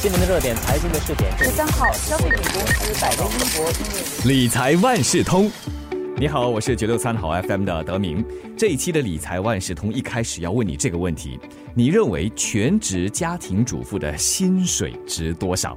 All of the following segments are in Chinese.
新闻的热点，财经的试点。十三号，消费品公司百威英博理财万事通。你好，我是九六三好 FM 的德明。这一期的理财万事通一开始要问你这个问题：你认为全职家庭主妇的薪水值多少？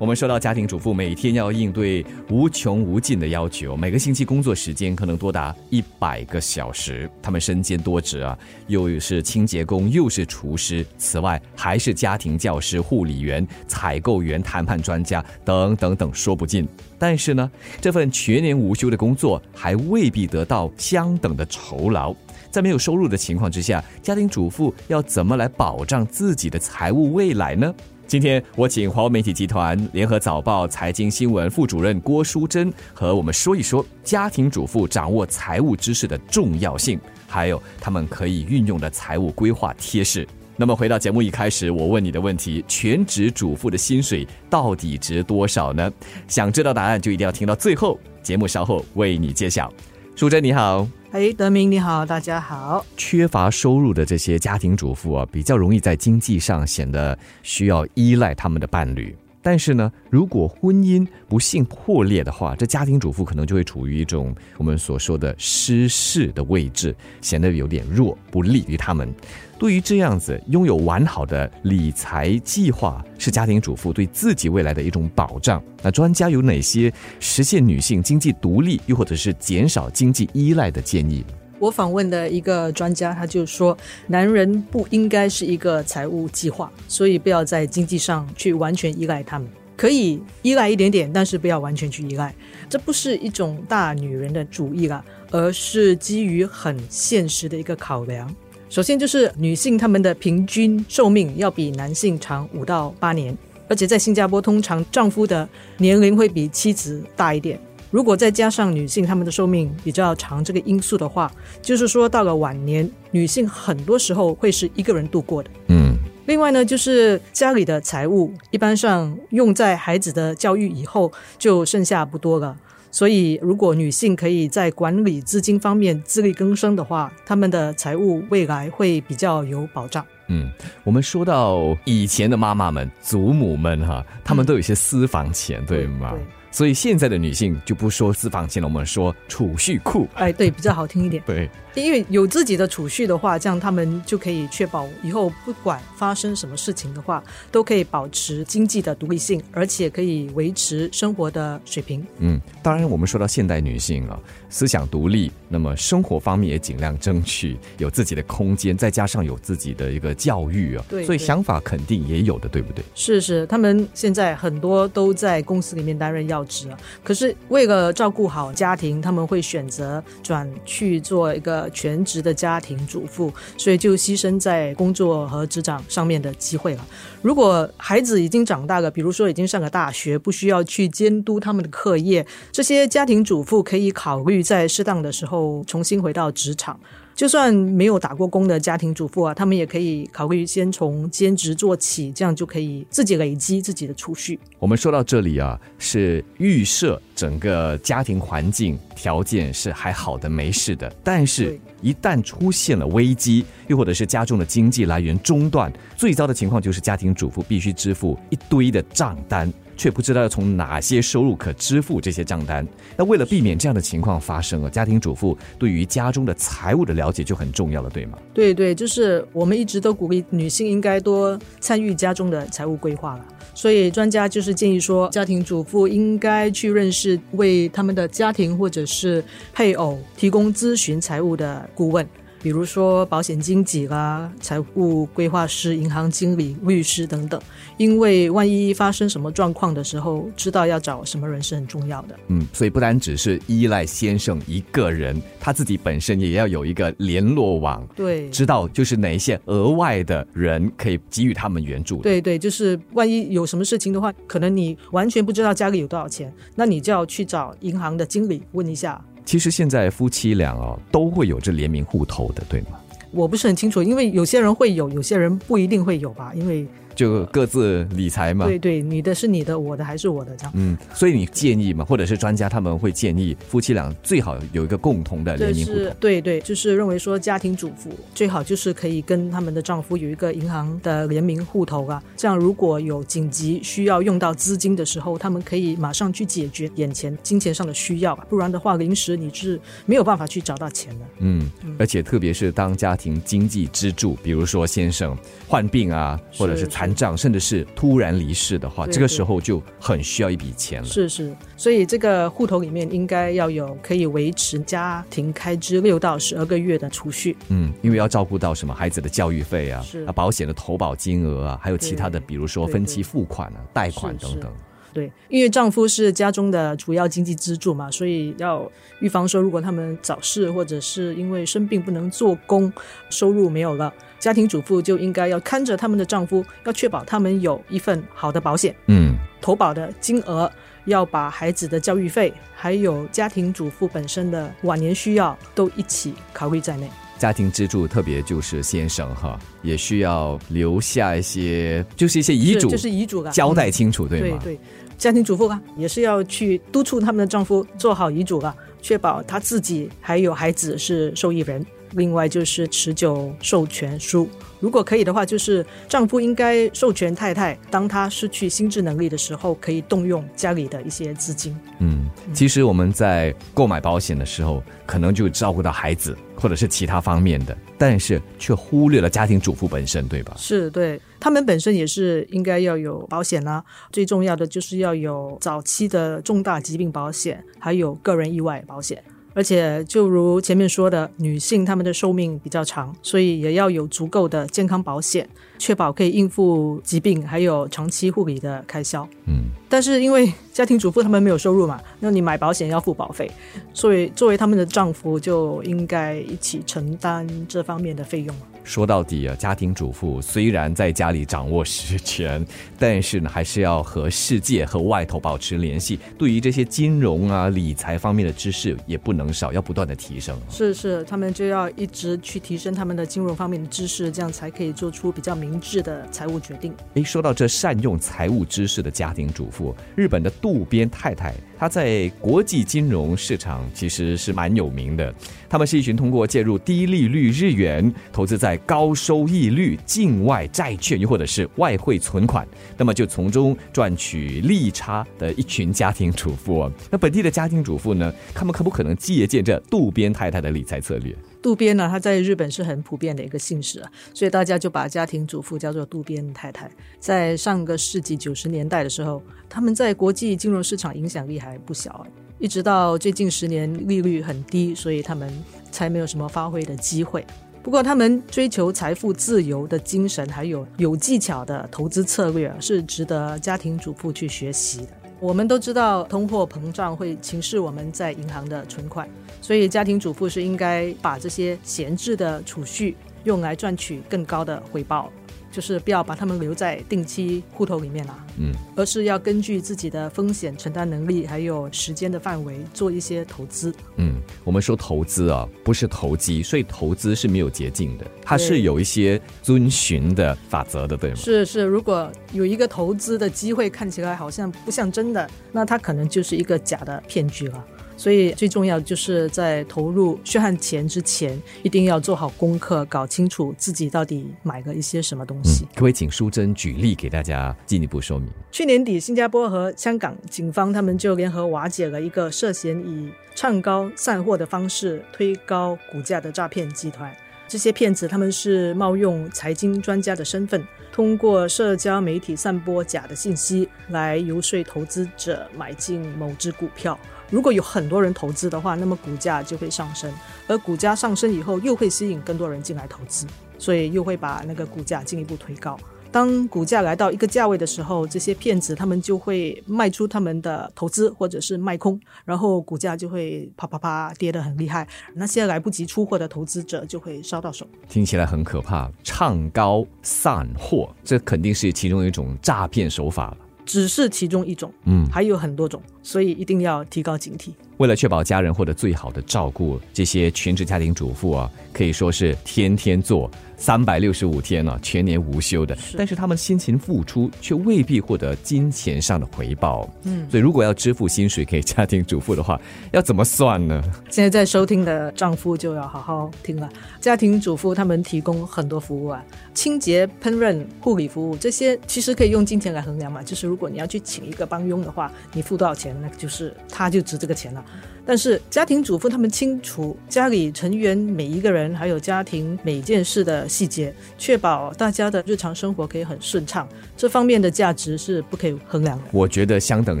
我们说到家庭主妇每天要应对无穷无尽的要求，每个星期工作时间可能多达一百个小时，他们身兼多职啊，又是清洁工，又是厨师，此外还是家庭教师、护理员、采购员、谈判专家等等等，说不尽。但是呢，这份全年无休的工作还未必得到相等的酬劳。在没有收入的情况之下，家庭主妇要怎么来保障自己的财务未来呢？今天我请华为媒体集团联合早报财经新闻副主任郭淑珍和我们说一说家庭主妇掌握财务知识的重要性，还有他们可以运用的财务规划贴士。那么回到节目一开始，我问你的问题：全职主妇的薪水到底值多少呢？想知道答案就一定要听到最后，节目稍后为你揭晓。淑珍你好。哎，德明你好，大家好。缺乏收入的这些家庭主妇啊，比较容易在经济上显得需要依赖他们的伴侣。但是呢，如果婚姻不幸破裂的话，这家庭主妇可能就会处于一种我们所说的失势的位置，显得有点弱，不利于他们。对于这样子拥有完好的理财计划，是家庭主妇对自己未来的一种保障。那专家有哪些实现女性经济独立，又或者是减少经济依赖的建议？我访问的一个专家，他就说，男人不应该是一个财务计划，所以不要在经济上去完全依赖他们，可以依赖一点点，但是不要完全去依赖。这不是一种大女人的主义啦，而是基于很现实的一个考量。首先就是女性她们的平均寿命要比男性长五到八年，而且在新加坡，通常丈夫的年龄会比妻子大一点。如果再加上女性她们的寿命比较长这个因素的话，就是说到了晚年，女性很多时候会是一个人度过的。嗯，另外呢，就是家里的财务一般上用在孩子的教育以后就剩下不多了。所以，如果女性可以在管理资金方面自力更生的话，她们的财务未来会比较有保障。嗯，我们说到以前的妈妈们、祖母们哈，她们都有些私房钱，对吗？对。所以现在的女性就不说私房钱了，我们说储蓄库。哎，对，比较好听一点。对，因为有自己的储蓄的话，这样他们就可以确保以后不管发生什么事情的话，都可以保持经济的独立性，而且可以维持生活的水平。嗯，当然，我们说到现代女性啊，思想独立，那么生活方面也尽量争取有自己的空间，再加上有自己的一个教育啊，对，所以想法肯定也有的，对不对？是是，他们现在很多都在公司里面担任要职啊，可是为了照顾好家庭，他们会选择转去做一个全职的家庭主妇，所以就牺牲在工作和职场上面的机会了。如果孩子已经长大了，比如说已经上了大学，不需要去监督他们的课业，这些家庭主妇可以考虑在适当的时候重新回到职场。就算没有打过工的家庭主妇啊，他们也可以考虑先从兼职做起，这样就可以自己累积自己的储蓄。我们说到这里啊，是预设整个家庭环境条件是还好的，没事的。但是，一旦出现了危机，又或者是家中的经济来源中断，最糟的情况就是家庭主妇必须支付一堆的账单。却不知道要从哪些收入可支付这些账单。那为了避免这样的情况发生啊，家庭主妇对于家中的财务的了解就很重要了，对吗？对对，就是我们一直都鼓励女性应该多参与家中的财务规划了。所以专家就是建议说，家庭主妇应该去认识为他们的家庭或者是配偶提供咨询财务的顾问。比如说保险经纪啦、财务规划师、银行经理、律师等等，因为万一发生什么状况的时候，知道要找什么人是很重要的。嗯，所以不单只是依赖先生一个人，他自己本身也要有一个联络网，对，知道就是哪一些额外的人可以给予他们援助。对对，就是万一有什么事情的话，可能你完全不知道家里有多少钱，那你就要去找银行的经理问一下。其实现在夫妻俩哦都会有这联名户头的，对吗？我不是很清楚，因为有些人会有，有些人不一定会有吧。因为就各自理财嘛。对对，你的是你的，我的还是我的这样。嗯，所以你建议嘛，或者是专家他们会建议夫妻俩最好有一个共同的联名户头。对对，就是认为说家庭主妇最好就是可以跟他们的丈夫有一个银行的联名户头啊，这样如果有紧急需要用到资金的时候，他们可以马上去解决眼前金钱上的需要，不然的话临时你是没有办法去找到钱的。嗯，而且特别是当家庭经济支柱，比如说先生患病啊，或者是是残障，甚至是突然离世的话，对这个时候就很需要一笔钱了。是是，所以这个户头里面应该要有可以维持家庭开支六到十二个月的储蓄。嗯，因为要照顾到什么孩子的教育费啊，啊保险的投保金额啊，还有其他的，比如说分期付款啊、贷款是等等。对，因为丈夫是家中的主要经济支柱嘛，所以要预防说，如果他们早逝或者是因为生病不能做工，收入没有了，家庭主妇就应该要看着他们的丈夫，要确保他们有一份好的保险，嗯，投保的金额要把孩子的教育费，还有家庭主妇本身的晚年需要都一起考虑在内。家庭支柱特别就是先生哈，也需要留下一些，就是一些遗嘱，是就是遗嘱啊，交代嗯清楚，对吗？对对，家庭主妇啊，也是要去督促他们的丈夫做好遗嘱啊，确保他自己还有孩子是受益人。另外就是持久授权书，如果可以的话，就是丈夫应该授权太太，当她失去心智能力的时候，可以动用家里的一些资金。嗯，其实我们在购买保险的时候，可能就照顾到孩子或者是其他方面的，但是却忽略了家庭主妇本身，对吧？是对他们本身也是应该要有保险啦、最重要的就是要有早期的重大疾病保险，还有个人意外保险。而且，就如前面说的，女性她们的寿命比较长，所以也要有足够的健康保险，确保可以应付疾病还有长期护理的开销。嗯，但是因为家庭主妇她们没有收入嘛，那你买保险要付保费，所以作为她们的丈夫就应该一起承担这方面的费用。说到底啊，家庭主妇虽然在家里掌握实权，但是呢，还是要和世界和外头保持联系。对于这些金融啊、理财方面的知识，也不能少，要不断的提升。是是，他们就要一直去提升他们的金融方面的知识，这样才可以做出比较明智的财务决定。诶，说到这善用财务知识的家庭主妇，日本的渡边太太，她在国际金融市场其实是蛮有名的。他们是一群通过介入低利率日元，投资在在高收益率境外债券，又或者是外汇存款，那么就从中赚取利差的一群家庭主妇。那本地的家庭主妇呢，他们可不可能借鉴这渡边太太的理财策略？渡边呢，他在日本是很普遍的一个姓氏啊，所以大家就把家庭主妇叫做渡边太太。在上个世纪九十年代的时候，他们在国际金融市场影响力还不小啊，一直到最近十年利率很低，所以他们才没有什么发挥的机会。不过，他们追求财富自由的精神，还有有技巧的投资策略，是值得家庭主妇去学习的。我们都知道，通货膨胀会侵蚀我们在银行的存款，所以家庭主妇是应该把这些闲置的储蓄用来赚取更高的回报，就是不要把他们留在定期户头里面啦、嗯，而是要根据自己的风险承担能力还有时间的范围做一些投资。嗯，我们说投资啊，不是投机，所以投资是没有捷径的，它是有一些遵循的法则的，对吗？是是，如果有一个投资的机会看起来好像不像真的，那它可能就是一个假的骗局了。所以最重要就是在投入血汗钱之前，一定要做好功课，搞清楚自己到底买了一些什么东嗯西。，可不可以请淑珍举例给大家进一步说明？去年底，新加坡和香港警方他们就联合瓦解了一个涉嫌以唱高散货的方式推高股价的诈骗集团。这些骗子他们是冒用财经专家的身份，通过社交媒体散播假的信息，来游说投资者买进某只股票。如果有很多人投资的话，那么股价就会上升，而股价上升以后，又会吸引更多人进来投资，所以又会把那个股价进一步推高。当股价来到一个价位的时候，这些骗子他们就会卖出他们的投资或者是卖空，然后股价就会啪啪啪跌得很厉害，那些来不及出货的投资者就会烧到手。听起来很可怕，唱高散货，这肯定是其中一种诈骗手法了。只是其中一种，嗯，还有很多种。所以一定要提高警惕。为了确保家人获得最好的照顾，这些全职家庭主妇啊，可以说是天天做。三百六十五天呢，全年无休的，但是他们辛勤付出，却未必获得金钱上的回报。嗯，所以如果要支付薪水给家庭主妇的话，要怎么算呢？现在在收听的丈夫就要好好听了。家庭主妇他们提供很多服务啊，清洁、烹饪、护理服务这些，其实可以用金钱来衡量嘛。就是如果你要去请一个帮佣的话，你付多少钱，那就是他就值这个钱了。但是家庭主妇他们清楚家里成员每一个人，还有家庭每件事的细节，确保大家的日常生活可以很顺畅，这方面的价值是不可以衡量的。我觉得相等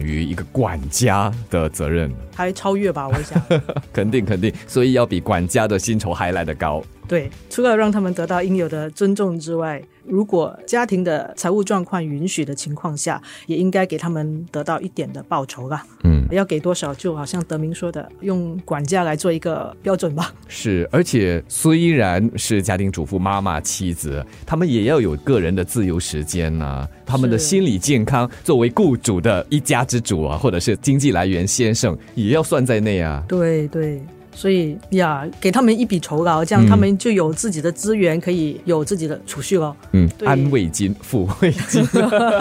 于一个管家的责任，还超越吧？我想，肯定肯定，所以要比管家的薪酬还来得高。对，除了让他们得到应有的尊重之外，如果家庭的财务状况允许的情况下，也应该给他们得到一点的报酬啦。嗯，要给多少，就好像德明说的，用管家来做一个标准吧。是，而且虽然是家庭主妇、妈妈、妻子，他们也要有个人的自由时间呐。他们的心理健康，作为雇主的一家之主啊，或者是经济来源先生，也要算在内啊。对对。所以呀，给他们一笔酬劳，这样他们就有自己的资源，可以有自己的储蓄了。嗯，安慰金、抚慰金，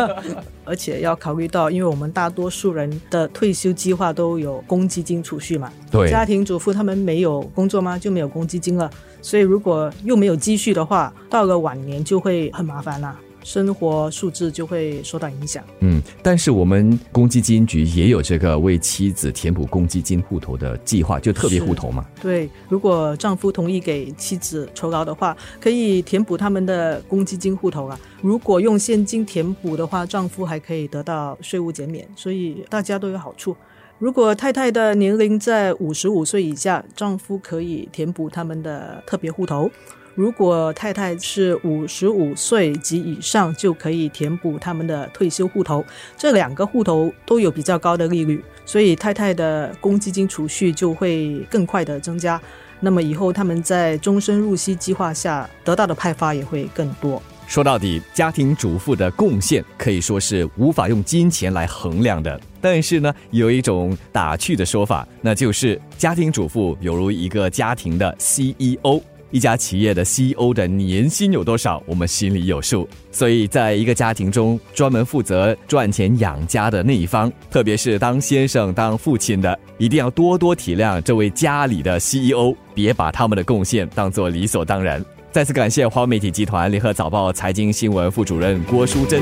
而且要考虑到，因为我们大多数人的退休计划都有公积金储蓄嘛。对，家庭主妇他们没有工作吗？就没有公积金了。所以如果又没有积蓄的话，到了晚年就会很麻烦啦。生活素质就会受到影响。嗯，但是我们公积金局也有这个为妻子填补公积金户头的计划，就特别户头嘛。对，如果丈夫同意给妻子酬劳的话，可以填补他们的公积金户头啊。如果用现金填补的话，丈夫还可以得到税务减免，所以大家都有好处。如果太太的年龄在五十五岁以下，丈夫可以填补他们的特别户头。如果太太是五十五岁及以上，就可以填补他们的退休户头。这两个户头都有比较高的利率，所以太太的公积金储蓄就会更快的增加。那么以后他们在终身入息计划下得到的派发也会更多。说到底，家庭主妇的贡献可以说是无法用金钱来衡量的。但是呢，有一种打趣的说法，那就是家庭主妇犹如一个家庭的 CEO。一家企业的 CEO 的年薪有多少，我们心里有数。所以，在一个家庭中，专门负责赚钱养家的那一方，特别是当先生、当父亲的，一定要多多体谅这位家里的 CEO，别把他们的贡献当做理所当然。再次感谢华媒体集团联合早报财经新闻副主任郭淑珍。